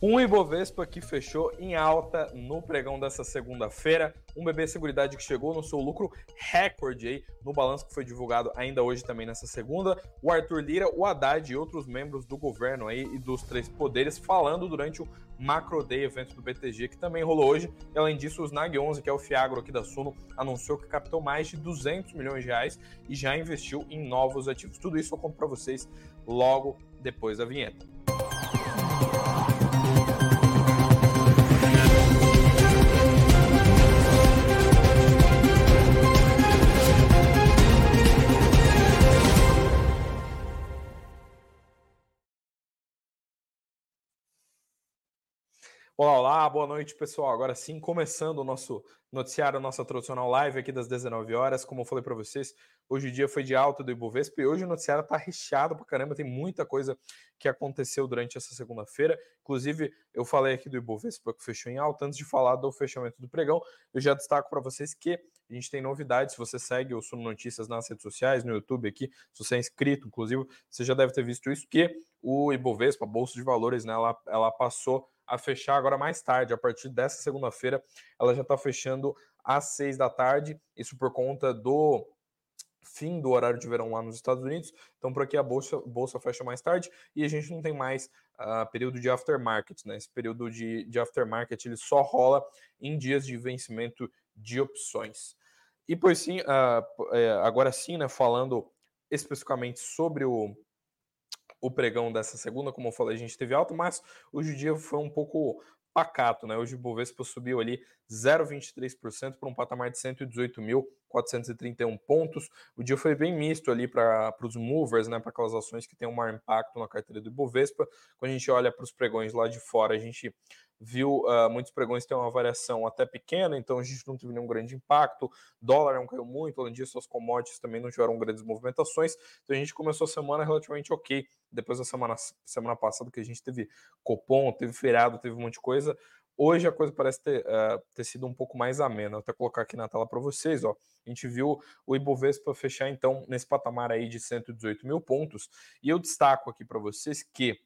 Um Ibovespa que fechou em alta no pregão dessa segunda-feira. Um BB Seguridade que chegou no seu lucro recorde aí no balanço que foi divulgado ainda hoje também nessa segunda. O Arthur Lira, o Haddad e outros membros do governo aí e dos três poderes falando durante o Macro Day, evento do BTG, que também rolou hoje. E, além disso, o Snag 11, que é o Fiagro aqui da Suno, anunciou que captou mais de 200 milhões de reais e já investiu em novos ativos. Tudo isso eu conto para vocês logo depois da vinheta. Olá, olá, boa noite, pessoal. Agora sim, começando o nosso noticiário, nossa tradicional live aqui das 19 horas. Como eu falei para vocês, hoje o dia foi de alta do Ibovespa e hoje o noticiário está recheado para caramba, tem muita coisa que aconteceu durante essa segunda-feira. Inclusive, eu falei aqui do Ibovespa que fechou em alta. Antes de falar do fechamento do pregão, eu já destaco para vocês que a gente tem novidades. Se você segue o Suno Notícias nas redes sociais, no YouTube aqui, se você é inscrito, inclusive, você já deve ter visto isso, que o Ibovespa, a Bolsa de Valores, né, ela, ela passou a fechar agora mais tarde, a partir dessa segunda-feira, ela já está fechando às seis da tarde, isso por conta do fim do horário de verão lá nos Estados Unidos. Então, por aqui a bolsa, bolsa fecha mais tarde e a gente não tem mais uh, período de aftermarket, né? Esse período de, de aftermarket ele só rola em dias de vencimento de opções. E pois sim, uh, agora sim, né, falando especificamente sobre o, o pregão dessa segunda, como eu falei, a gente teve alto, mas hoje o dia foi um pouco pacato, né? Hoje o Bovespa subiu ali 0,23% para um patamar de 118.431 pontos. O dia foi bem misto ali para os movers, né? Para aquelas ações que têm um maior impacto na carteira do Bovespa. Quando a gente olha para os pregões lá de fora, a gente viu uh, muitos pregões ter uma variação até pequena, então a gente não teve nenhum grande impacto. Dólar não caiu muito, além disso, as commodities também não tiveram grandes movimentações. Então a gente começou a semana relativamente ok. Depois da semana, semana passada que a gente teve Copom, teve feriado, teve um monte de coisa. Hoje a coisa parece ter, uh, ter sido um pouco mais amena. Vou até colocar aqui na tela para vocês. Ó. A gente viu o Ibovespa fechar então nesse patamar aí de 118 mil pontos. E eu destaco aqui para vocês que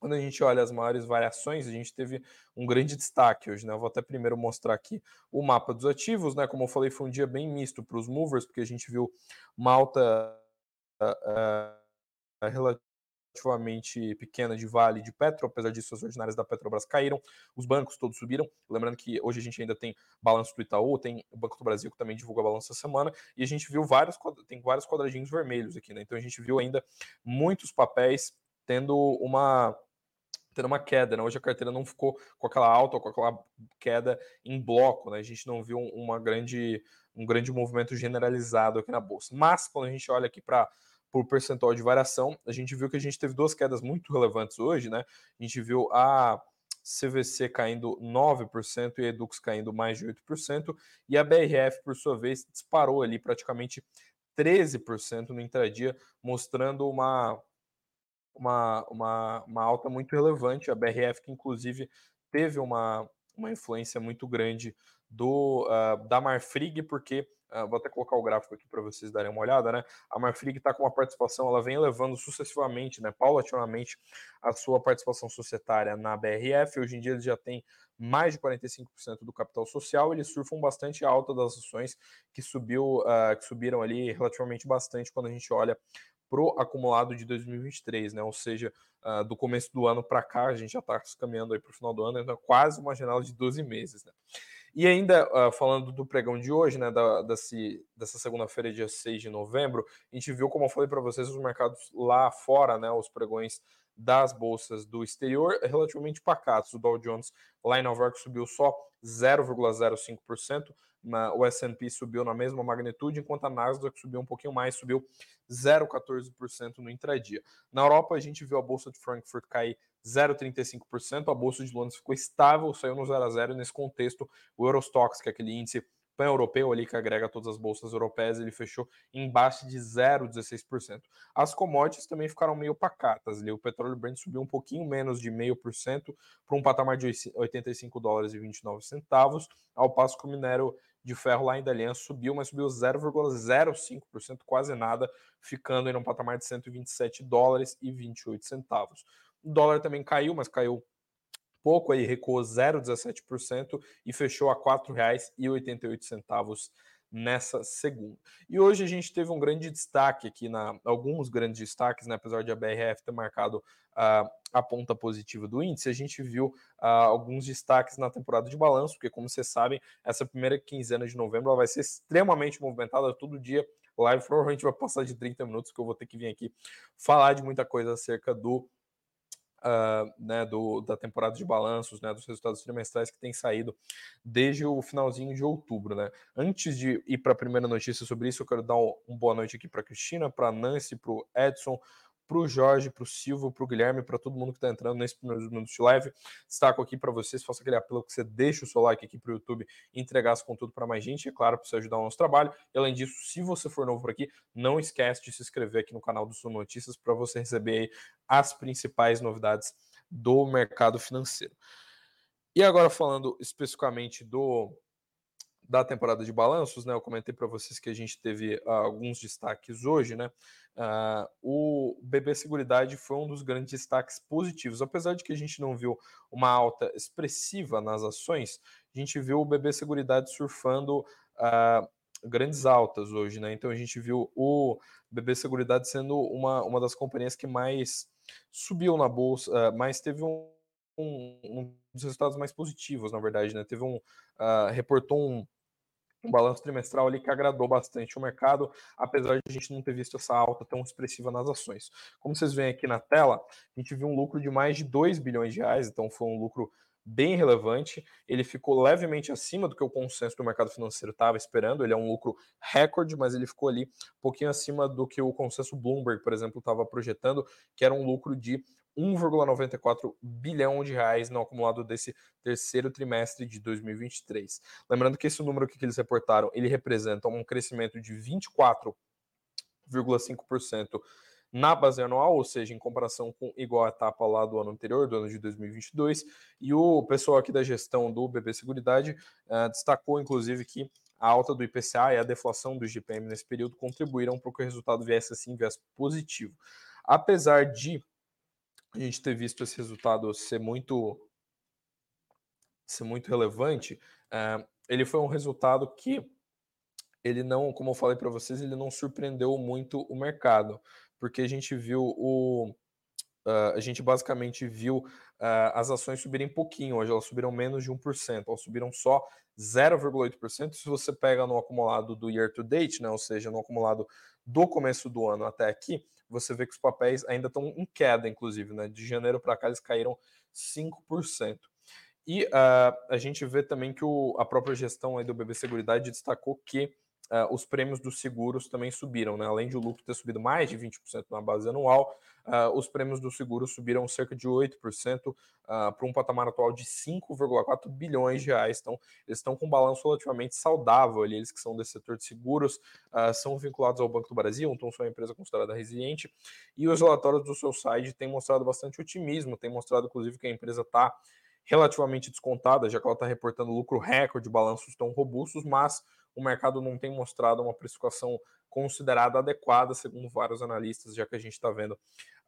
quando a gente olha as maiores variações, a gente teve um grande destaque hoje, né? Eu vou até primeiro mostrar aqui o mapa dos ativos, né? Como eu falei, foi um dia bem misto para os movers, porque a gente viu uma alta uh, uh, relativamente pequena de Vale de Petro, apesar disso as ordinárias da Petrobras caíram, os bancos todos subiram, lembrando que hoje a gente ainda tem balanço do Itaú, tem o Banco do Brasil que também divulga balanço essa semana, e a gente viu vários, tem vários quadradinhos vermelhos aqui, né? Então a gente viu ainda muitos papéis tendo uma tendo uma queda, né? Hoje a carteira não ficou com aquela alta, com aquela queda em bloco, né? A gente não viu uma grande, um grande movimento generalizado aqui na bolsa. Mas quando a gente olha aqui para o percentual de variação, a gente viu que a gente teve duas quedas muito relevantes hoje, né? A gente viu a CVC caindo 9% e a Edux caindo mais de 8%, e a BRF, por sua vez, disparou ali praticamente 13% no intradia, mostrando uma uma, uma, uma alta muito relevante. A BRF, que inclusive teve uma, uma influência muito grande do uh, da Marfrig, porque uh, vou até colocar o gráfico aqui para vocês darem uma olhada, né? A Marfrig está com uma participação, ela vem levando sucessivamente, né, paulatinamente, a sua participação societária na BRF. Hoje em dia eles já têm mais de 45% do capital social, eles surfam bastante alta das ações que subiu, uh, que subiram ali relativamente bastante quando a gente olha pro acumulado de 2023, né? Ou seja, uh, do começo do ano para cá, a gente já está caminhando aí para o final do ano, então é quase uma janela de 12 meses, né? E ainda uh, falando do pregão de hoje, né, da, desse, dessa segunda-feira, dia 6 de novembro, a gente viu, como eu falei para vocês, os mercados lá fora, né, os pregões das bolsas do exterior relativamente pacatos. O Dow Jones lá em Nova York subiu só 0,05%, o S&P subiu na mesma magnitude, enquanto a Nasdaq subiu um pouquinho mais, subiu 0,14% no intradia. Na Europa, a gente viu a bolsa de Frankfurt cair 0,35%, a bolsa de Londres ficou estável, saiu no 0 a 0 nesse contexto, o Eurostox, que é aquele índice pan-europeu ali que agrega todas as bolsas europeias, ele fechou em baixa de 0,16%. As commodities também ficaram meio pacatas ali. O petróleo Brent subiu um pouquinho menos de 0,5% para um patamar de 85 dólares e 29 centavos, ao passo que o minério de ferro lá em Dalian subiu, mas subiu 0,05%, quase nada, ficando em um patamar de 127 dólares e 28 centavos. O dólar também caiu, mas caiu pouco aí, recuou 0,17% e fechou a R$ 4,88 nessa segunda. E hoje a gente teve um grande destaque aqui, na, alguns grandes destaques, né, apesar de a BRF ter marcado uh, a ponta positiva do índice, a gente viu uh, alguns destaques na temporada de balanço, porque como vocês sabem, essa primeira quinzena de novembro vai ser extremamente movimentada, todo dia live provavelmente vai passar de 30 minutos, que eu vou ter que vir aqui falar de muita coisa acerca do uh, né, do, da temporada de balanços, né, dos resultados trimestrais que tem saído desde o finalzinho de outubro. Né. Antes de ir para a primeira notícia sobre isso, eu quero dar um, um boa noite aqui para a Cristina, para a Nancy, para o Edson, para o Jorge, para o Silvio, para o Guilherme, para todo mundo que está entrando nesse primeiro minuto de live. Destaco aqui para vocês, faça aquele apelo que você deixe o seu like aqui para o YouTube entregar esse conteúdo para mais gente, é claro, para você ajudar o nosso trabalho. E além disso, se você for novo por aqui, não esquece de se inscrever aqui no canal do Sul Notícias para você receber as principais novidades do mercado financeiro. E agora falando especificamente do da temporada de balanços, né? Eu comentei para vocês que a gente teve uh, alguns destaques hoje, né? Uh, o BB Seguridade foi um dos grandes destaques positivos, apesar de que a gente não viu uma alta expressiva nas ações, a gente viu o BB Seguridade surfando uh, grandes altas hoje, né? Então a gente viu o BB Seguridade sendo uma, uma das companhias que mais subiu na bolsa, mais teve um, um, um dos resultados mais positivos, na verdade, né? Teve um reportou um um balanço trimestral ali que agradou bastante o mercado, apesar de a gente não ter visto essa alta tão expressiva nas ações. Como vocês veem aqui na tela, a gente viu um lucro de mais de 2 bilhões de reais, então foi um lucro bem relevante. Ele ficou levemente acima do que o consenso do mercado financeiro estava esperando. Ele é um lucro recorde, mas ele ficou ali um pouquinho acima do que o consenso Bloomberg, por exemplo, estava projetando, que era um lucro de 1,94 bilhão de reais no acumulado desse terceiro trimestre de 2023. Lembrando que esse número que eles reportaram, ele representa um crescimento de 24,5% na base anual, ou seja, em comparação com igual a etapa lá do ano anterior, do ano de 2022. E o pessoal aqui da gestão do BB Seguridade uh, destacou, inclusive, que a alta do IPCA e a deflação do IGPM nesse período contribuíram para que o resultado viesse assim, viesse positivo. Apesar de a gente ter visto esse resultado ser muito ser muito relevante, uh, ele foi um resultado que ele não, como eu falei para vocês, ele não surpreendeu muito o mercado, porque a gente viu o uh, a gente basicamente viu uh, as ações subirem pouquinho, hoje elas subiram menos de 1%, elas subiram só 0,8%. Se você pega no acumulado do year to date, né, ou seja, no acumulado do começo do ano até aqui, você vê que os papéis ainda estão em queda, inclusive, né? De janeiro para cá eles caíram 5%. E uh, a gente vê também que o, a própria gestão aí do BB Seguridade destacou que uh, os prêmios dos seguros também subiram, né? Além de o lucro ter subido mais de 20% na base anual, uh, os prêmios dos seguros subiram cerca de 8% uh, para um patamar atual de 5,4 bilhões de reais. Então, eles estão com um balanço relativamente saudável ali, eles que são desse setor de seguros, são vinculados ao Banco do Brasil, então são uma empresa considerada resiliente, e os relatórios do seu site têm mostrado bastante otimismo, têm mostrado, inclusive, que a empresa está relativamente descontada, já que ela está reportando lucro recorde, balanços tão robustos, mas o mercado não tem mostrado uma precificação considerada adequada, segundo vários analistas, já que a gente está vendo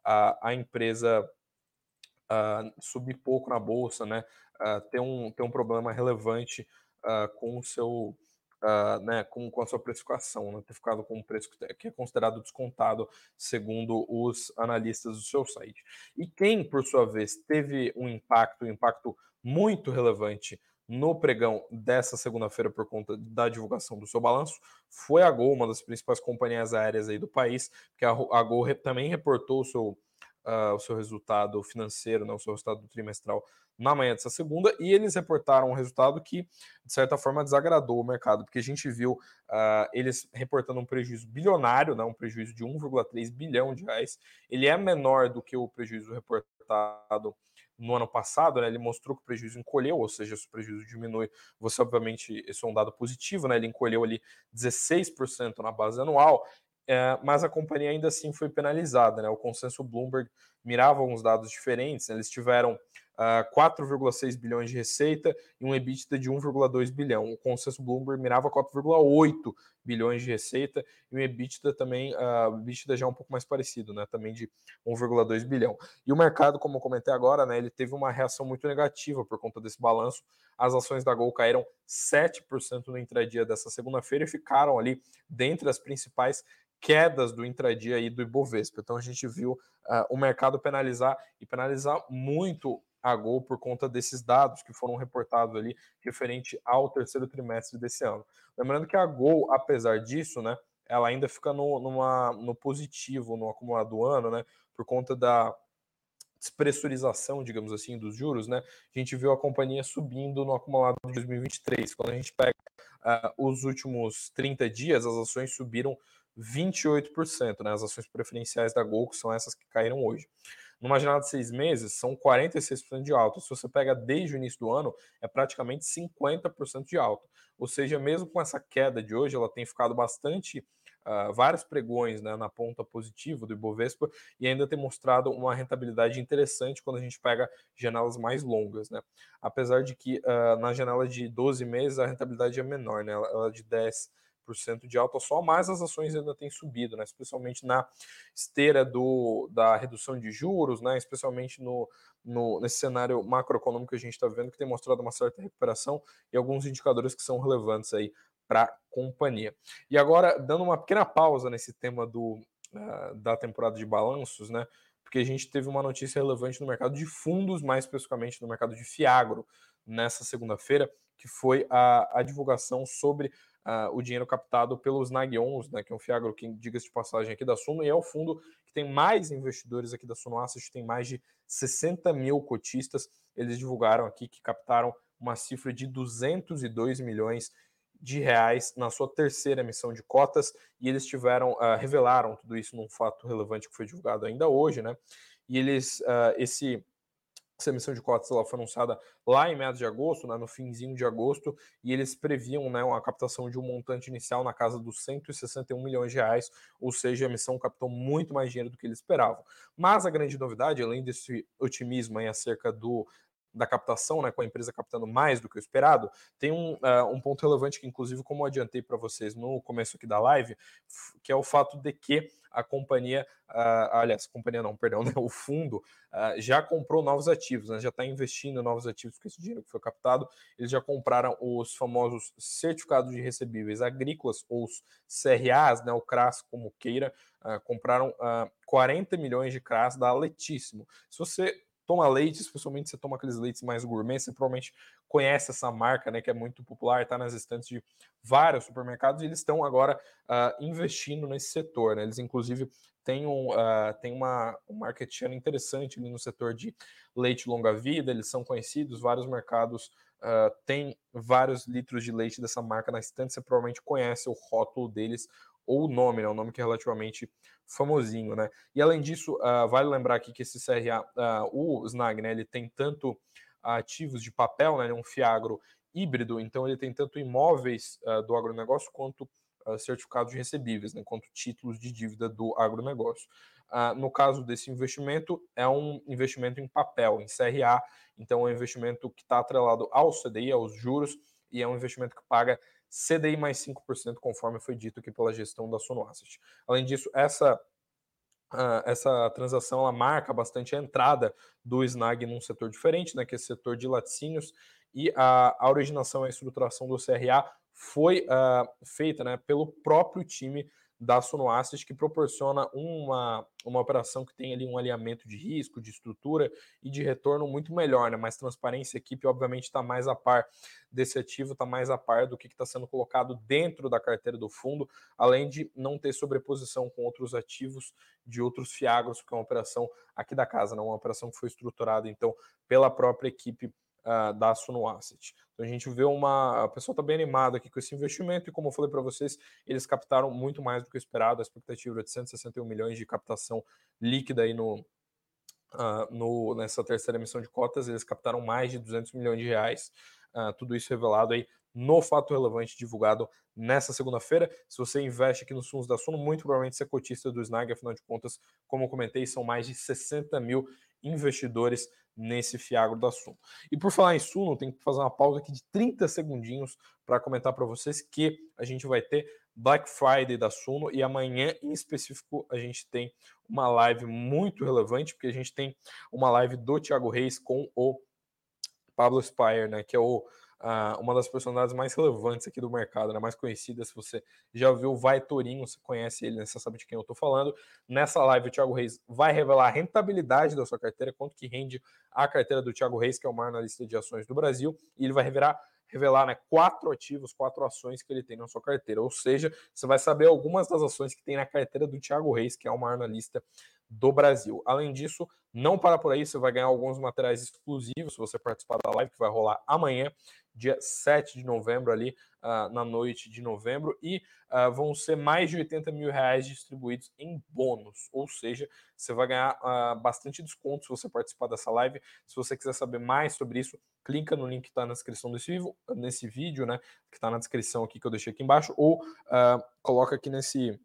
a, a empresa subir pouco na bolsa, né, ter, um, ter um problema relevante com o seu. Né, com, com a sua precificação, né, ter ficado com um preço que é considerado descontado segundo os analistas do seu site. E quem, por sua vez, teve um impacto, um impacto muito relevante no pregão dessa segunda-feira por conta da divulgação do seu balanço foi a Gol, uma das principais companhias aéreas aí do país, que a, Gol também reportou o seu, uh, o seu resultado financeiro, né, o seu resultado trimestral na manhã dessa segunda, e eles reportaram um resultado que, de certa forma, desagradou o mercado, porque a gente viu uh, eles reportando um prejuízo bilionário, né, um prejuízo de 1,3 bilhão de reais. Ele é menor do que o prejuízo reportado no ano passado, né, ele mostrou que o prejuízo encolheu, ou seja, se o prejuízo diminui, você obviamente, isso é um dado positivo, né, ele encolheu ali 16% na base anual, é, mas a companhia ainda assim foi penalizada, né, o consenso Bloomberg mirava uns dados diferentes, né, eles tiveram uh, 4,6 bilhões de receita e um EBITDA de 1,2 bilhão. O consenso Bloomberg mirava 4,8 bilhões de receita e um EBITDA também, uh, EBITDA já um pouco mais parecido, né? Também de 1,2 bilhão. E o mercado, como eu comentei agora, né? Ele teve uma reação muito negativa por conta desse balanço. As ações da Gol caíram 7% no intradia dessa segunda-feira e ficaram ali dentre as principais quedas do intradia aí do Ibovespa. Então a gente viu uh, o mercado penalizar e penalizar muito a Gol por conta desses dados que foram reportados ali referente ao terceiro trimestre desse ano. Lembrando que a Gol, apesar disso, né, ela ainda fica no, numa, no positivo no acumulado do ano, né, por conta da despressurização, digamos assim, dos juros, né, a gente viu a companhia subindo no acumulado de 2023. Quando a gente pega uh, os últimos 30 dias, as ações subiram 28%, né, as ações preferenciais da Gol, que são essas que caíram hoje. Numa janela de seis meses, são 46% de alta. Se você pega desde o início do ano, é praticamente 50% de alta. Ou seja, mesmo com essa queda de hoje, ela tem ficado bastante. Uh, vários pregões né, na ponta positiva do Ibovespa e ainda tem mostrado uma rentabilidade interessante quando a gente pega janelas mais longas. Né? Apesar de que uh, na janela de 12 meses a rentabilidade é menor, né? ela, é de 10 de alta só, mas as ações ainda têm subido, né? especialmente na esteira do, da redução de juros, né? especialmente no, no, nesse cenário macroeconômico que a gente está vendo, que tem mostrado uma certa recuperação e alguns indicadores que são relevantes aí para a companhia. E agora, dando uma pequena pausa nesse tema do, uh, da temporada de balanços, né? porque a gente teve uma notícia relevante no mercado de fundos, mais especificamente no mercado de Fiagro, nessa segunda-feira, que foi a, a divulgação sobre uh, o dinheiro captado pelos Nagions, né, que é um Fiagro que diga-se de passagem aqui da Suno, e é o fundo que tem mais investidores aqui da Suno Asset, tem mais de 60 mil cotistas. Eles divulgaram aqui que captaram uma cifra de 202 milhões de reais na sua terceira emissão de cotas e eles tiveram uh, revelaram tudo isso num fato relevante que foi divulgado ainda hoje, né? E eles uh, esse essa emissão de cotas ela foi anunciada lá em meados de agosto, né, no finzinho de agosto, e eles previam né, uma captação de um montante inicial na casa dos 161 milhões de reais, ou seja, a emissão captou muito mais dinheiro do que eles esperavam. Mas a grande novidade, além desse otimismo aí acerca do da captação, né, com a empresa captando mais do que o esperado, tem um, uh, um ponto relevante que, inclusive, como adiantei para vocês no começo aqui da live, que é o fato de que a companhia, uh, aliás, companhia não, perdão, né, o fundo uh, já comprou novos ativos, né, já está investindo em novos ativos com esse dinheiro que foi captado. Eles já compraram os famosos certificados de recebíveis agrícolas, ou os CRAs, né, o CRAS, como queira, uh, compraram 40 milhões de CRAS da Letíssimo. Se você toma leite, especialmente você toma aqueles leites mais gourmet, você provavelmente conhece essa marca, né, que é muito popular, está nas estantes de vários supermercados, e eles estão agora uh, investindo nesse setor, né, eles inclusive têm, um, uh, têm uma, um market share interessante ali no setor de leite longa-vida, eles são conhecidos, vários mercados uh, têm vários litros de leite dessa marca na estante, você provavelmente conhece o rótulo deles, ou o nome, né? Um nome que é relativamente famosinho, né? E além disso, uh, vale lembrar aqui que esse CRA, uh, ah, o Snag, né? Ele tem tanto ativos de papel, né? Ele é um fiagro híbrido, então ele tem tanto imóveis uh, do agronegócio quanto certificados de recebíveis, né? Quanto títulos de dívida do agronegócio. no caso desse investimento, é um investimento em papel, em CRA, então é um investimento que está atrelado ao CDI, aos juros, e é um investimento que paga CDI mais 5%, conforme foi dito aqui pela gestão da Sono Asset. Além disso, essa Uh, essa transação ela marca bastante a entrada do Snag num setor diferente, né, que é o setor de laticínios, e a, a originação e a estruturação do CRA foi uh, feita né, pelo próprio time da Sonoasset, que proporciona uma, uma operação que tem ali um alinhamento de risco, de estrutura e de retorno muito melhor, né? mais transparência. A equipe, obviamente, está mais a par desse ativo, está mais a par do que está sendo colocado dentro da carteira do fundo, além de não ter sobreposição com outros ativos de outros fiagros, que é uma operação aqui da casa, né? uma operação que foi estruturada, então, pela própria equipe uh, da Suno Asset. Então a gente vê uma. A pessoa está bem animada aqui com esse investimento, e como eu falei para vocês, eles captaram muito mais do que o esperado. A expectativa era de 161 milhões de captação líquida aí no, Uh, no, nessa terceira emissão de cotas, eles captaram mais de 200 milhões de reais. Uh, tudo isso revelado aí no fato relevante divulgado nessa segunda-feira. Se você investe aqui nos fundos da Suno, muito provavelmente você é cotista do Snag, afinal de contas, como eu comentei, são mais de 60 mil investidores nesse fiagro da Suno. E por falar em Suno, tem que fazer uma pausa aqui de 30 segundinhos para comentar para vocês que a gente vai ter Black Friday da Suno e amanhã em específico a gente tem uma live muito relevante, porque a gente tem uma live do Thiago Reis com o Pablo Spire, né, que é o uh, uma das personalidades mais relevantes aqui do mercado, né, mais conhecida. Se você já viu o Vai Torinho, você conhece ele, né, você sabe de quem eu estou falando. Nessa live, o Thiago Reis vai revelar a rentabilidade da sua carteira, quanto que rende a carteira do Thiago Reis, que é o maior analista de ações do Brasil, e ele vai revelar revelar né, quatro ativos, quatro ações que ele tem na sua carteira. Ou seja, você vai saber algumas das ações que tem na carteira do Thiago Reis, que é o maior analista do Brasil. Além disso, não para por aí, você vai ganhar alguns materiais exclusivos se você participar da live que vai rolar amanhã dia 7 de novembro, ali uh, na noite de novembro, e uh, vão ser mais de 80 mil reais distribuídos em bônus, ou seja, você vai ganhar uh, bastante desconto se você participar dessa live. Se você quiser saber mais sobre isso, clica no link que está na descrição desse vídeo, nesse vídeo, né, que está na descrição aqui que eu deixei aqui embaixo, ou coloca aqui nesse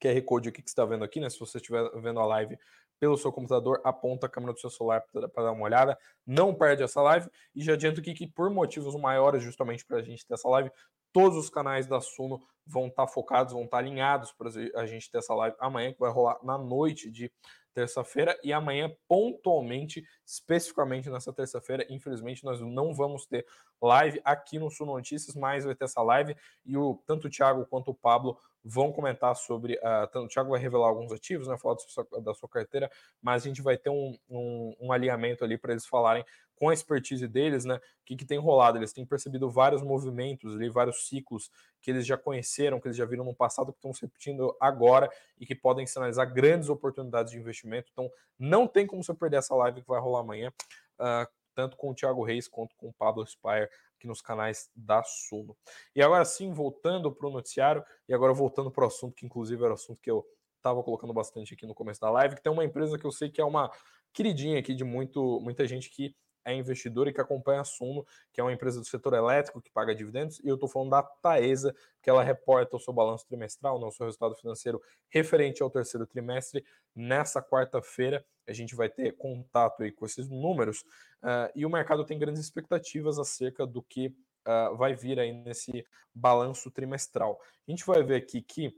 QR Code aqui que está vendo aqui, né? Se você estiver vendo a live pelo seu computador, aponta a câmera do seu celular para dar uma olhada. Não perde essa live. E já adianto aqui que, por motivos maiores, justamente para a gente ter essa live, todos os canais da Suno vão estar tá focados, vão estar tá alinhados para a gente ter essa live amanhã, que vai rolar na noite de terça-feira. E amanhã, pontualmente, especificamente nessa terça-feira, infelizmente, nós não vamos ter live aqui no Suno Notícias, mas vai ter essa live. E o, tanto o Thiago quanto o Pablo vão comentar sobre. Uh, o Thiago vai revelar alguns ativos, né, falar sua, da sua carteira, mas a gente vai ter um, um, um alinhamento ali para eles falarem com a expertise deles, né? O que, que tem rolado? Eles têm percebido vários movimentos ali, vários ciclos que eles já conheceram, que eles já viram no passado, que estão se repetindo agora e que podem sinalizar grandes oportunidades de investimento. Então, não tem como você perder essa live que vai rolar amanhã, uh, tanto com o Thiago Reis quanto com o Pablo Spire aqui nos canais da Suno. E agora sim, voltando para o noticiário, e agora voltando para o assunto, que inclusive era o assunto que eu estava colocando bastante aqui no começo da live, que tem uma empresa que eu sei que é uma queridinha aqui de muito, muita gente que é investidor e que acompanha a Suno, que é uma empresa do setor elétrico que paga dividendos, e eu estou falando da Taesa, que ela reporta o seu balanço trimestral, não, o seu resultado financeiro referente ao terceiro trimestre. Nessa quarta-feira, a gente vai ter contato aí com esses números, uh, e o mercado tem grandes expectativas acerca do que uh, vai vir aí nesse balanço trimestral. A gente vai ver aqui que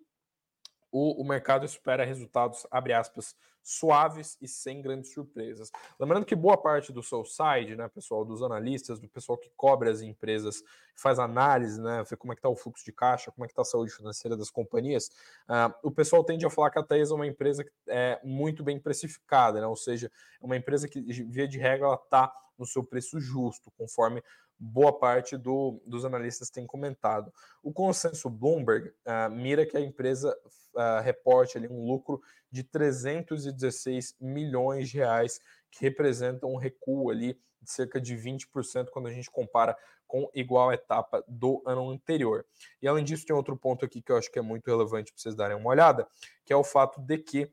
o, o mercado espera resultados, abre aspas, suaves e sem grandes surpresas. Lembrando que boa parte do seu side, né, pessoal, dos analistas, do pessoal que cobre as empresas, faz análise, né, vê como é que está o fluxo de caixa, como é que está a saúde financeira das companhias, uh, o pessoal tende a falar que a Thais é uma empresa que é muito bem precificada, né, ou seja, é uma empresa que, via de regra, ela está no seu preço justo, conforme boa parte do, dos analistas tem comentado. O consenso Bloomberg uh, mira que a empresa uh, reporte ali um lucro de 316 milhões de reais, que representa um recuo ali de cerca de 20% quando a gente compara com igual etapa do ano anterior. E além disso, tem outro ponto aqui que eu acho que é muito relevante para vocês darem uma olhada, que é o fato de que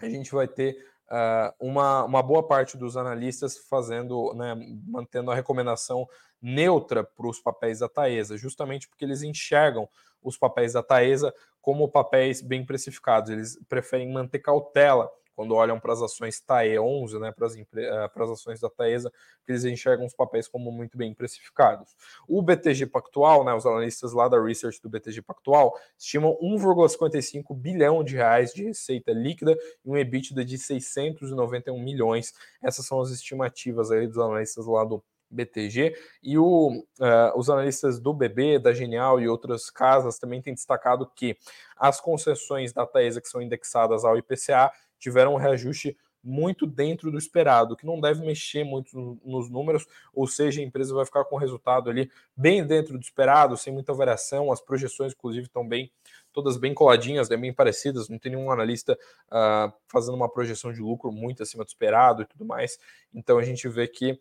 a gente vai ter uh, uma, uma boa parte dos analistas fazendo, né, mantendo a recomendação neutra para os papéis da Taesa, justamente porque eles enxergam os papéis da Taesa como papéis bem precificados. Eles preferem manter cautela quando olham para as ações TAE 11, né, para, as, eh, para as ações da Taesa, que eles enxergam os papéis como muito bem precificados. O BTG Pactual, né, os analistas lá da Research do BTG Pactual, estimam 1,55 bilhão de reais de receita líquida e um EBITDA de 691 milhões. Essas são as estimativas aí dos analistas lá do BTG, e o, uh, os analistas do BB, da Genial e outras casas também têm destacado que as concessões da Taesa que são indexadas ao IPCA tiveram um reajuste muito dentro do esperado, que não deve mexer muito nos números, ou seja, a empresa vai ficar com o resultado ali bem dentro do esperado, sem muita variação, as projeções, inclusive, estão bem todas bem coladinhas, né, bem parecidas, não tem nenhum analista uh, fazendo uma projeção de lucro muito acima do esperado e tudo mais. Então a gente vê que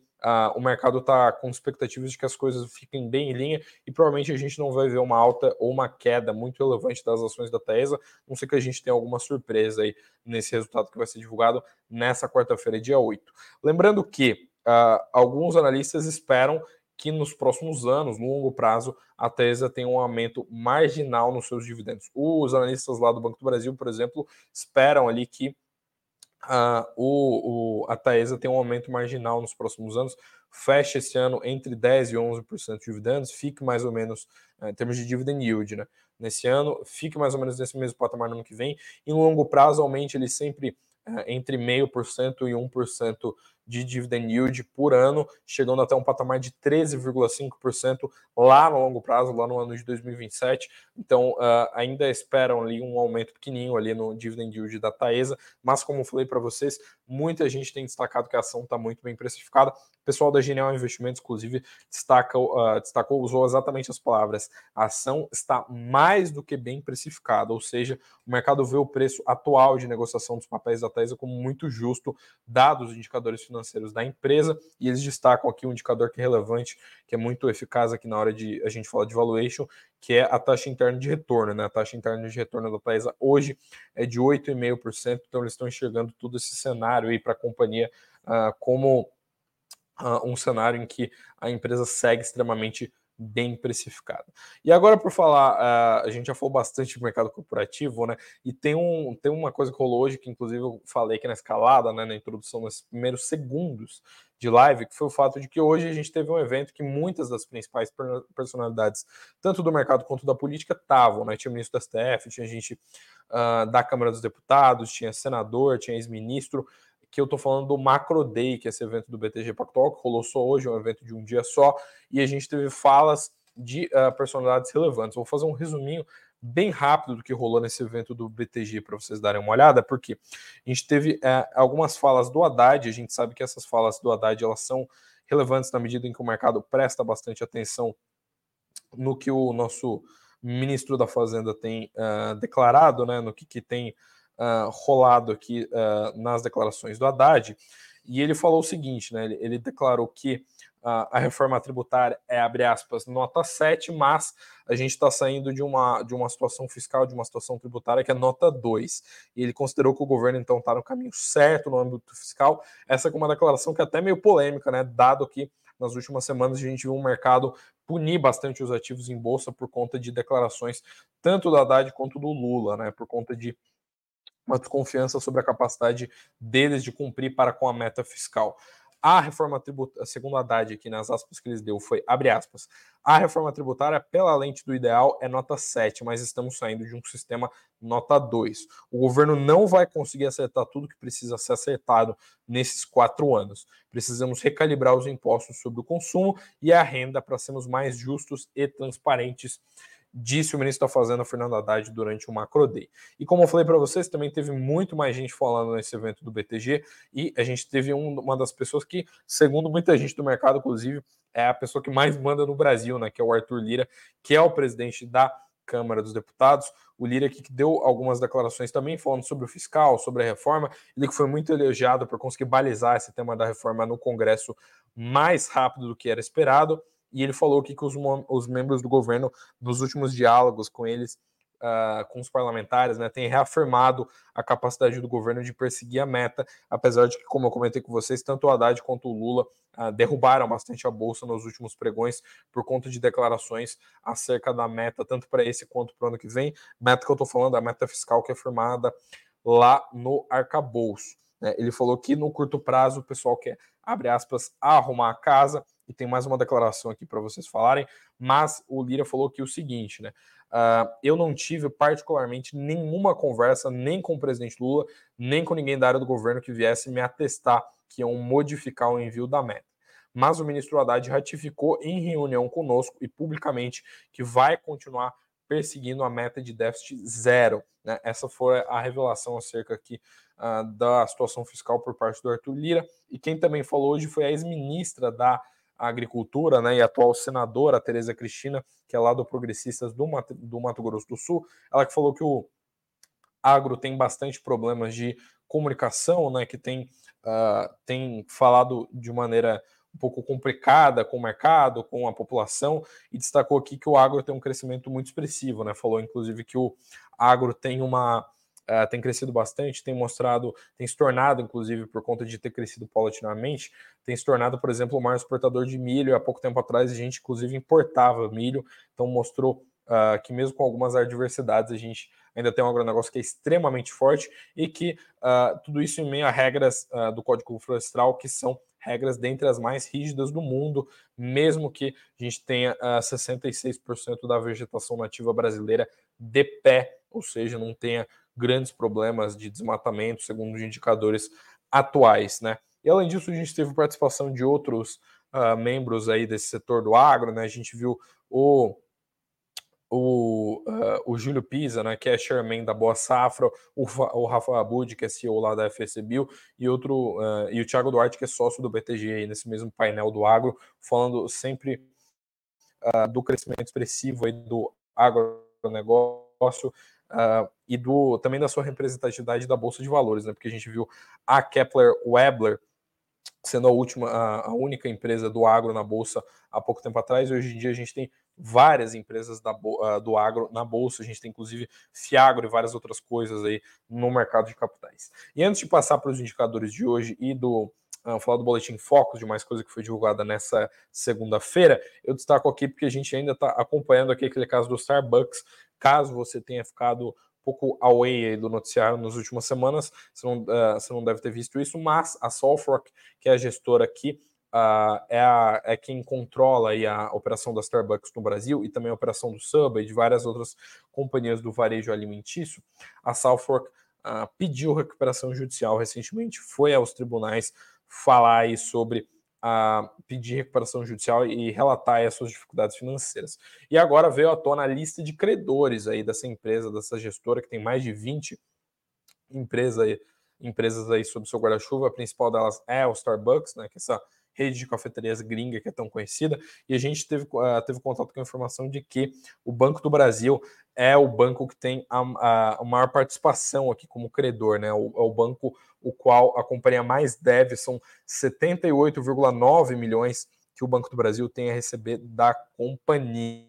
o mercado está com expectativas de que as coisas fiquem bem em linha e provavelmente a gente não vai ver uma alta ou uma queda muito relevante das ações da Tesla, não sei que a gente tenha alguma surpresa aí nesse resultado que vai ser divulgado nessa quarta-feira, dia 8. Lembrando que uh, alguns analistas esperam que nos próximos anos, no longo prazo, a Tesla tem um aumento marginal nos seus dividendos. Os analistas lá do Banco do Brasil, por exemplo, esperam ali que Uh, o, o, a Taesa tem um aumento marginal nos próximos anos, fecha esse ano entre 10% e 11% de dividendos, fique mais ou menos uh, em termos de dividend yield, né? Nesse ano, fique mais ou menos nesse mesmo patamar no ano que vem. Em longo prazo, aumente ele sempre uh, entre 0,5% e 1% de dividend yield por ano, chegando até um patamar de 13,5% lá no longo prazo, lá no ano de 2027. Então, uh, ainda esperam ali um aumento pequenininho ali no dividend yield da Taesa, mas como falei para vocês, muita gente tem destacado que a ação está muito bem precificada. O pessoal da Genial Investimentos, inclusive, destaca, uh, destacou, usou exatamente as palavras: a ação está mais do que bem precificada, ou seja, o mercado vê o preço atual de negociação dos papéis da Taesa como muito justo, dados os indicadores financeiros financeiros da empresa, e eles destacam aqui um indicador que é relevante, que é muito eficaz aqui na hora de a gente falar de valuation, que é a taxa interna de retorno. Né? A taxa interna de retorno da Taesa hoje é de 8,5%, então eles estão enxergando todo esse cenário aí para a companhia uh, como uh, um cenário em que a empresa segue extremamente bem precificada. E agora, por falar, uh, a gente já falou bastante de mercado corporativo, né? E tem, um, tem uma coisa que rolou hoje, que inclusive eu falei aqui na escalada, né, na introdução, nesses primeiros segundos de live, que foi o fato de que hoje a gente teve um evento que muitas das principais personalidades, tanto do mercado quanto da política, estavam, né? Tinha ministro da STF, tinha gente uh, da Câmara dos Deputados, tinha senador, tinha ex-ministro, que eu estou falando do Macro Day, que é esse evento do BTG Pactual, que rolou só hoje, é um evento de um dia só, e a gente teve falas de uh, personalidades relevantes. Vou fazer um resuminho bem rápido do que rolou nesse evento do BTG para vocês darem uma olhada, porque a gente teve uh, algumas falas do Haddad, a gente sabe que essas falas do Haddad elas são relevantes na medida em que o mercado presta bastante atenção no que o nosso ministro da Fazenda tem uh, declarado, né, no que, que tem uh, rolado aqui uh, nas declarações do Haddad, e ele falou o seguinte, né? Ele, ele declarou que uh, a reforma tributária é, abre aspas, nota 7, mas a gente está saindo de uma, de uma situação fiscal, de uma situação tributária que é nota 2. E ele considerou que o governo, então, está no caminho certo no âmbito fiscal. Essa é uma declaração que é até meio polêmica, né? Dado que nas últimas semanas a gente viu um mercado punir bastante os ativos em bolsa por conta de declarações tanto do Haddad quanto do Lula, né? Por conta de uma desconfiança sobre a capacidade deles de cumprir para com a meta fiscal. A reforma tributária, segundo a Haddad aqui nas aspas que eles deu, foi, abre aspas, a reforma tributária, pela lente do ideal, é nota 7, mas estamos saindo de um sistema nota 2. O governo não vai conseguir acertar tudo que precisa ser acertado nesses quatro anos. Precisamos recalibrar os impostos sobre o consumo e a renda para sermos mais justos e transparentes disse o ministro da Fazenda, Fernando Haddad, durante o Macro Day. E como eu falei para vocês, também teve muito mais gente falando nesse evento do BTG, e a gente teve um, uma das pessoas que, segundo muita gente do mercado, inclusive, é a pessoa que mais manda no Brasil, né, que é o Arthur Lira, que é o presidente da Câmara dos Deputados. O Lira aqui que deu algumas declarações também falando sobre o fiscal, sobre a reforma. Ele que foi muito elogiado por conseguir balizar esse tema da reforma no Congresso mais rápido do que era esperado e ele falou aqui que os, os membros do governo, nos últimos diálogos com eles, uh, com os parlamentares, né, têm reafirmado a capacidade do governo de perseguir a meta, apesar de que, como eu comentei com vocês, tanto o Haddad quanto o Lula uh, derrubaram bastante a bolsa nos últimos pregões por conta de declarações acerca da meta, tanto para esse quanto para o ano que vem. Meta que eu estou falando, a meta fiscal que é firmada lá no arcabouço. Né? Ele falou que no curto prazo o pessoal quer, abre aspas, arrumar a casa e tem mais uma declaração aqui para vocês falarem, mas o Lira falou aqui o seguinte, né? Uh, eu não tive particularmente nenhuma conversa nem com o presidente Lula, nem com ninguém da área do governo que viesse me atestar que iam modificar o envio da meta. Mas o ministro Haddad ratificou em reunião conosco e publicamente que vai continuar perseguindo a meta de déficit zero. Né? Essa foi a revelação acerca aqui uh, da situação fiscal por parte do Arthur Lira. E quem também falou hoje foi a ex-ministra da Agricultura, né, e atual senadora Tereza Cristina, que é lá do Progressistas do Mato, do Mato Grosso do Sul, ela que falou que o agro tem bastante problemas de comunicação, né, que tem, uh, tem falado de maneira um pouco complicada com o mercado, com a população, e destacou aqui que o agro tem um crescimento muito expressivo, né? Falou inclusive que o agro tem uma uh, tem crescido bastante, tem mostrado, tem se tornado, inclusive, por conta de ter crescido paulatinamente, tem se tornado, por exemplo, o maior exportador de milho. Há pouco tempo atrás, a gente, inclusive, importava milho, então mostrou uh, que mesmo com algumas adversidades, a gente ainda tem um agronegócio que é extremamente forte e que uh, tudo isso em meio a regras uh, do Código Florestal que são regras dentre as mais rígidas do mundo, mesmo que a gente tenha uh, 66% da vegetação nativa brasileira de pé, ou seja, não tenha grandes problemas de desmatamento, segundo os indicadores atuais, né? E além disso, a gente teve participação de outros uh, membros aí desse setor do agro, né? A gente viu o o, uh, o Júlio Pisa, né, que é chairman da Boa Safra, o, o Rafa Abud, que é CEO lá da FSBio, e outro uh, e o Thiago Duarte, que é sócio do BTG aí nesse mesmo painel do agro, falando sempre uh, do crescimento expressivo aí do agronegócio e do também da sua representatividade da Bolsa de Valores, né? Porque a gente viu a Kepler Webler sendo a última, a, única empresa do agro na bolsa há pouco tempo atrás, e hoje em dia a gente tem várias empresas da, uh, do agro na bolsa, a gente tem inclusive Fiagro e várias outras coisas aí no mercado de capitais. E antes de passar para os indicadores de hoje e do uh, falar do boletim Focus, de mais coisa que foi divulgada nessa segunda-feira, eu destaco aqui porque a gente ainda está acompanhando aqui aquele caso do Starbucks. Caso você tenha ficado pouco away do noticiário nas últimas semanas, você não, uh, você não deve ter visto isso, mas a Solfrock, que é a gestora aqui, Uh, é, a, é, quem controla a operação da Starbucks no Brasil e também a operação do Subway e de várias outras companhias do varejo alimentício, a Southfork uh, pediu recuperação judicial recentemente, foi aos tribunais falar aí sobre uh, pedir recuperação judicial e relatar as suas dificuldades financeiras. E agora veio à tona a lista de credores aí dessa empresa, dessa gestora, que tem mais de 20 empresas aí, empresas aí sob seu guarda-chuva. A principal delas é o Starbucks, né, que é essa rede de cafeterias gringa que é tão conhecida, e a gente teve, uh, teve contato com a informação de que o Banco do Brasil é o banco que tem a, a, a maior participação aqui como credor, né? O, é o banco o qual a companhia mais deve, são 78,9 milhões que o Banco do Brasil tem a receber da companhia.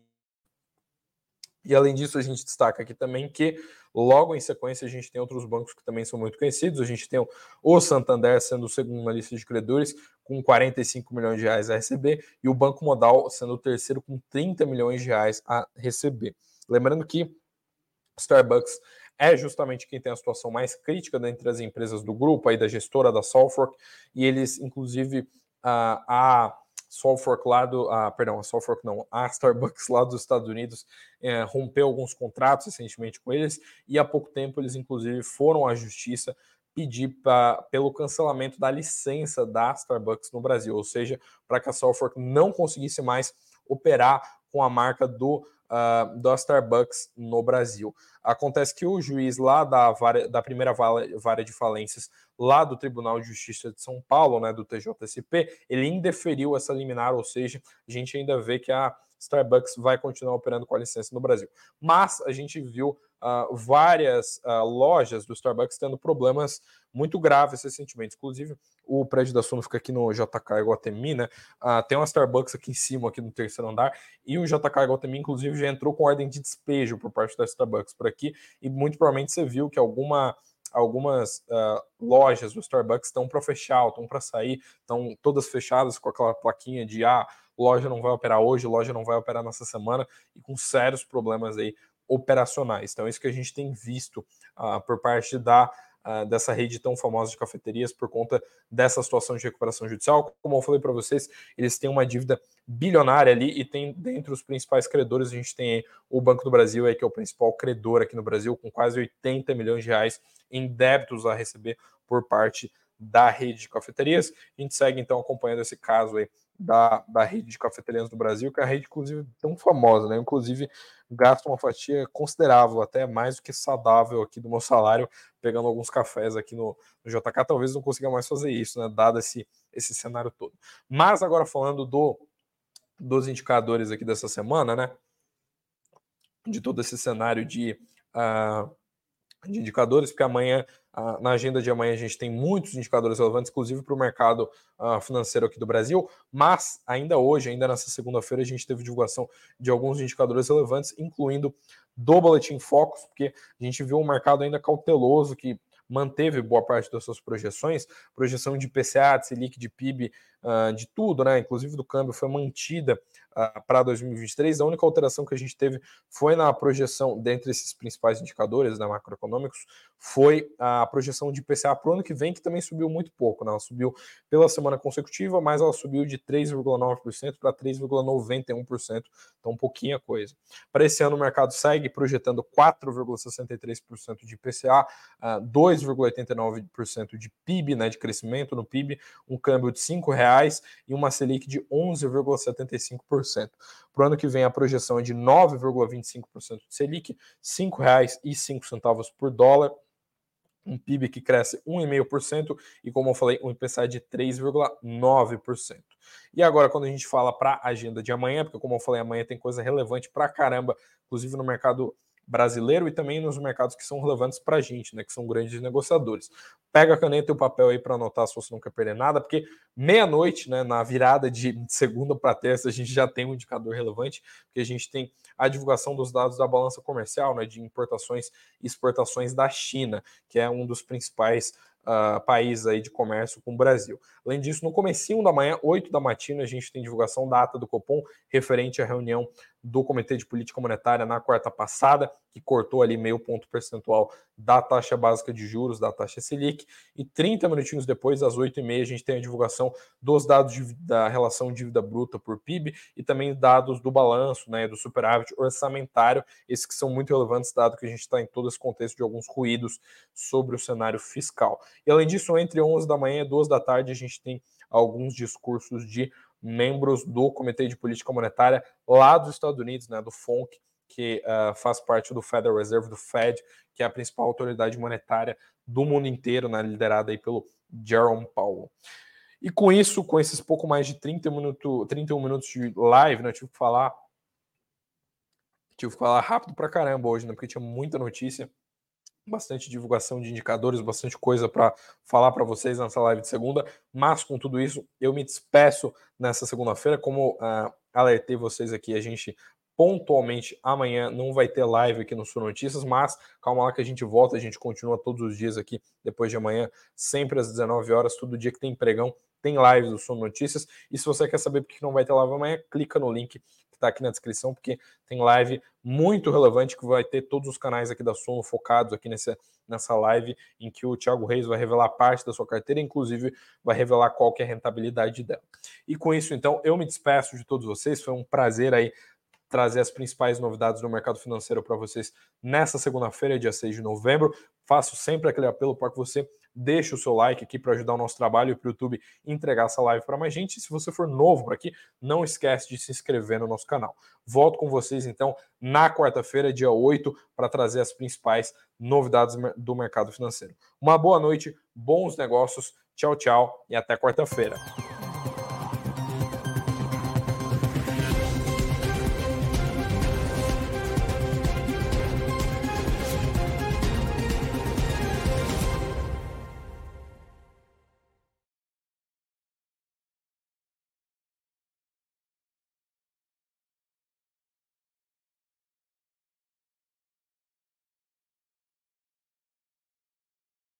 E além disso, a gente destaca aqui também que logo em sequência a gente tem outros bancos que também são muito conhecidos. A gente tem o Santander sendo o segundo na lista de credores, com 45 milhões de reais a receber, e o Banco Modal sendo o terceiro com 30 milhões de reais a receber. Lembrando que Starbucks é justamente quem tem a situação mais crítica dentre as empresas do grupo, aí da gestora da Solfork, e eles, inclusive, a, a Solfork lá do. Ah, perdão, a Solfork não, a Starbucks lá dos Estados Unidos é, rompeu alguns contratos recentemente com eles e há pouco tempo eles, inclusive, foram à justiça pedir pra, pelo cancelamento da licença da Starbucks no Brasil, ou seja, para que a Solfork não conseguisse mais operar com a marca do uh, da Starbucks no Brasil. Acontece que o juiz lá da, vara, da primeira vara, de falências, lá do Tribunal de Justiça de São Paulo, né, do TJSP, ele indeferiu essa liminar, ou seja, a gente ainda vê que a Starbucks vai continuar operando com a licença no Brasil. Mas a gente viu uh, várias uh, lojas do Starbucks tendo problemas muito graves recentemente. Inclusive, o prédio da Suno fica aqui no JK Iguatemi, né? Uh, tem uma Starbucks aqui em cima, aqui no terceiro andar, e o JK Iguatemi, inclusive, já entrou com ordem de despejo por parte da Starbucks por aqui, e muito provavelmente você viu que alguma algumas uh, lojas do Starbucks estão para fechar, estão para sair, estão todas fechadas com aquela plaquinha de ah, loja não vai operar hoje, loja não vai operar nessa semana e com sérios problemas aí operacionais. Então, isso que a gente tem visto uh, por parte da uh, dessa rede tão famosa de cafeterias por conta dessa situação de recuperação judicial. Como eu falei para vocês, eles têm uma dívida bilionária ali e tem dentre os principais credores, a gente tem o Banco do Brasil, aí, que é o principal credor aqui no Brasil, com quase 80 milhões de reais em débitos a receber por parte da rede de cafeterias. A gente segue então acompanhando esse caso aí da, da rede de cafeterias do Brasil, que é a rede, inclusive, tão famosa, né? Inclusive, gasta uma fatia considerável, até mais do que saudável aqui do meu salário, pegando alguns cafés aqui no, no JK. Talvez não consiga mais fazer isso, né? Dado esse, esse cenário todo. Mas agora falando do, dos indicadores aqui dessa semana, né? De todo esse cenário de. Uh, de indicadores, porque amanhã, na agenda de amanhã, a gente tem muitos indicadores relevantes, inclusive para o mercado uh, financeiro aqui do Brasil, mas ainda hoje, ainda nessa segunda-feira, a gente teve divulgação de alguns indicadores relevantes, incluindo do Boletim Focus, porque a gente viu um mercado ainda cauteloso que manteve boa parte das suas projeções, projeção de PCA, de Selic, de PIB uh, de tudo, né? Inclusive do câmbio, foi mantida uh, para 2023. A única alteração que a gente teve foi na projeção, dentre esses principais indicadores né, macroeconômicos, foi a projeção de IPCA para o ano que vem, que também subiu muito pouco. Né? Ela subiu pela semana consecutiva, mas ela subiu de 3,9% para 3,91%, então pouquinha coisa. Para esse ano, o mercado segue projetando 4,63% de IPCA, 2,89% de PIB, né, de crescimento no PIB, um câmbio de R$ reais e uma Selic de 11,75%. Para o ano que vem, a projeção é de 9,25% de Selic, R$ 5,05 por dólar um PIB que cresce 1,5% e, como eu falei, um IPCA de 3,9%. E agora, quando a gente fala para a agenda de amanhã, porque, como eu falei, amanhã tem coisa relevante para caramba, inclusive no mercado brasileiro e também nos mercados que são relevantes para a gente, né, que são grandes negociadores. Pega a caneta e o papel aí para anotar se você não quer perder nada, porque meia-noite, né, na virada de segunda para terça, a gente já tem um indicador relevante, porque a gente tem a divulgação dos dados da balança comercial, né, de importações e exportações da China, que é um dos principais uh, países aí de comércio com o Brasil. Além disso, no comecinho da manhã, 8 da matina, a gente tem divulgação da ata do Copom referente à reunião do Comitê de Política Monetária na quarta passada, que cortou ali meio ponto percentual da taxa básica de juros, da taxa Selic, e 30 minutinhos depois, às 8h30, a gente tem a divulgação dos dados de, da relação dívida bruta por PIB e também dados do balanço, né, do superávit orçamentário, esses que são muito relevantes, dado que a gente está em todo esse contexto de alguns ruídos sobre o cenário fiscal. E além disso, entre 11 da manhã e 2 da tarde, a gente tem alguns discursos de membros do Comitê de Política Monetária lá dos Estados Unidos, né, do FONC, que uh, faz parte do Federal Reserve, do Fed, que é a principal autoridade monetária do mundo inteiro, né, liderada aí pelo Jerome Powell. E com isso, com esses pouco mais de 30 minutos, 31 minutos de live, né, eu tive que falar tive que falar rápido pra caramba hoje, né, porque tinha muita notícia bastante divulgação de indicadores, bastante coisa para falar para vocês nessa live de segunda. Mas com tudo isso, eu me despeço nessa segunda-feira. Como uh, alertei vocês aqui, a gente pontualmente amanhã não vai ter live aqui no Sul Notícias, mas calma lá que a gente volta, a gente continua todos os dias aqui depois de amanhã, sempre às 19 horas, todo dia que tem pregão, tem live do Sul Notícias. E se você quer saber por que não vai ter live amanhã, clica no link está aqui na descrição, porque tem live muito relevante que vai ter todos os canais aqui da Sono focados aqui nessa, nessa live, em que o Thiago Reis vai revelar parte da sua carteira, inclusive vai revelar qual que é a rentabilidade dela. E com isso, então, eu me despeço de todos vocês, foi um prazer aí trazer as principais novidades do mercado financeiro para vocês nessa segunda-feira, dia 6 de novembro. Faço sempre aquele apelo para que você deixe o seu like aqui para ajudar o nosso trabalho e para o YouTube entregar essa live para mais gente. E se você for novo por aqui, não esquece de se inscrever no nosso canal. Volto com vocês então na quarta-feira, dia 8, para trazer as principais novidades do mercado financeiro. Uma boa noite, bons negócios, tchau, tchau e até quarta-feira.